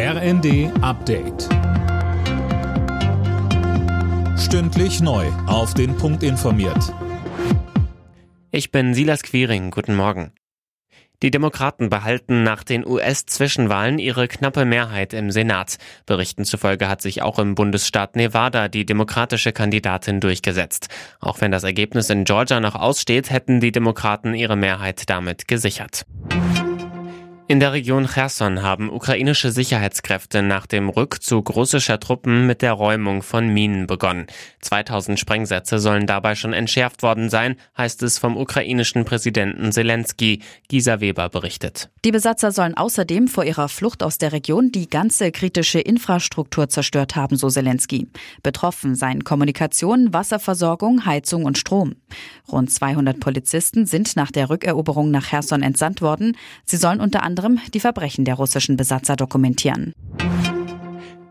RND Update. Stündlich neu. Auf den Punkt informiert. Ich bin Silas Quiring. Guten Morgen. Die Demokraten behalten nach den US-Zwischenwahlen ihre knappe Mehrheit im Senat. Berichten zufolge hat sich auch im Bundesstaat Nevada die demokratische Kandidatin durchgesetzt. Auch wenn das Ergebnis in Georgia noch aussteht, hätten die Demokraten ihre Mehrheit damit gesichert. In der Region Cherson haben ukrainische Sicherheitskräfte nach dem Rückzug russischer Truppen mit der Räumung von Minen begonnen. 2000 Sprengsätze sollen dabei schon entschärft worden sein, heißt es vom ukrainischen Präsidenten Zelensky. Gisa Weber berichtet. Die Besatzer sollen außerdem vor ihrer Flucht aus der Region die ganze kritische Infrastruktur zerstört haben, so Zelensky. Betroffen seien Kommunikation, Wasserversorgung, Heizung und Strom. Rund 200 Polizisten sind nach der Rückeroberung nach Cherson entsandt worden. Sie sollen unter anderem anderem die Verbrechen der russischen Besatzer dokumentieren.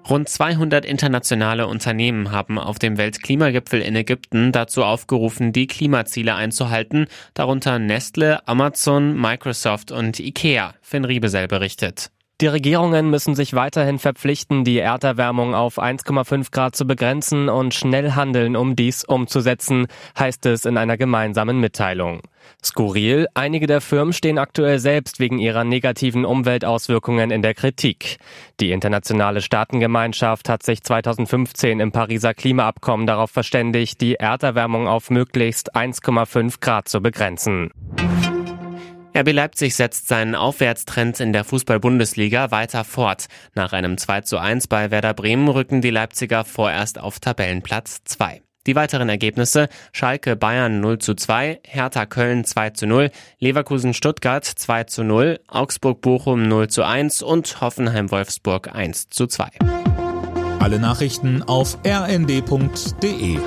Rund 200 internationale Unternehmen haben auf dem Weltklimagipfel in Ägypten dazu aufgerufen, die Klimaziele einzuhalten, darunter Nestle, Amazon, Microsoft und IKEA. Finn Riebesell berichtet. Die Regierungen müssen sich weiterhin verpflichten, die Erderwärmung auf 1,5 Grad zu begrenzen und schnell handeln, um dies umzusetzen, heißt es in einer gemeinsamen Mitteilung. Skurril, einige der Firmen stehen aktuell selbst wegen ihrer negativen Umweltauswirkungen in der Kritik. Die internationale Staatengemeinschaft hat sich 2015 im Pariser Klimaabkommen darauf verständigt, die Erderwärmung auf möglichst 1,5 Grad zu begrenzen. RB Leipzig setzt seinen Aufwärtstrend in der Fußball-Bundesliga weiter fort. Nach einem 2 zu 1 bei Werder Bremen rücken die Leipziger vorerst auf Tabellenplatz 2. Die weiteren Ergebnisse Schalke Bayern 0 zu 2, Hertha Köln 2 zu 0, Leverkusen Stuttgart 2 zu 0, Augsburg Bochum 0 zu 1 und Hoffenheim Wolfsburg 1 zu 2. Alle Nachrichten auf rnd.de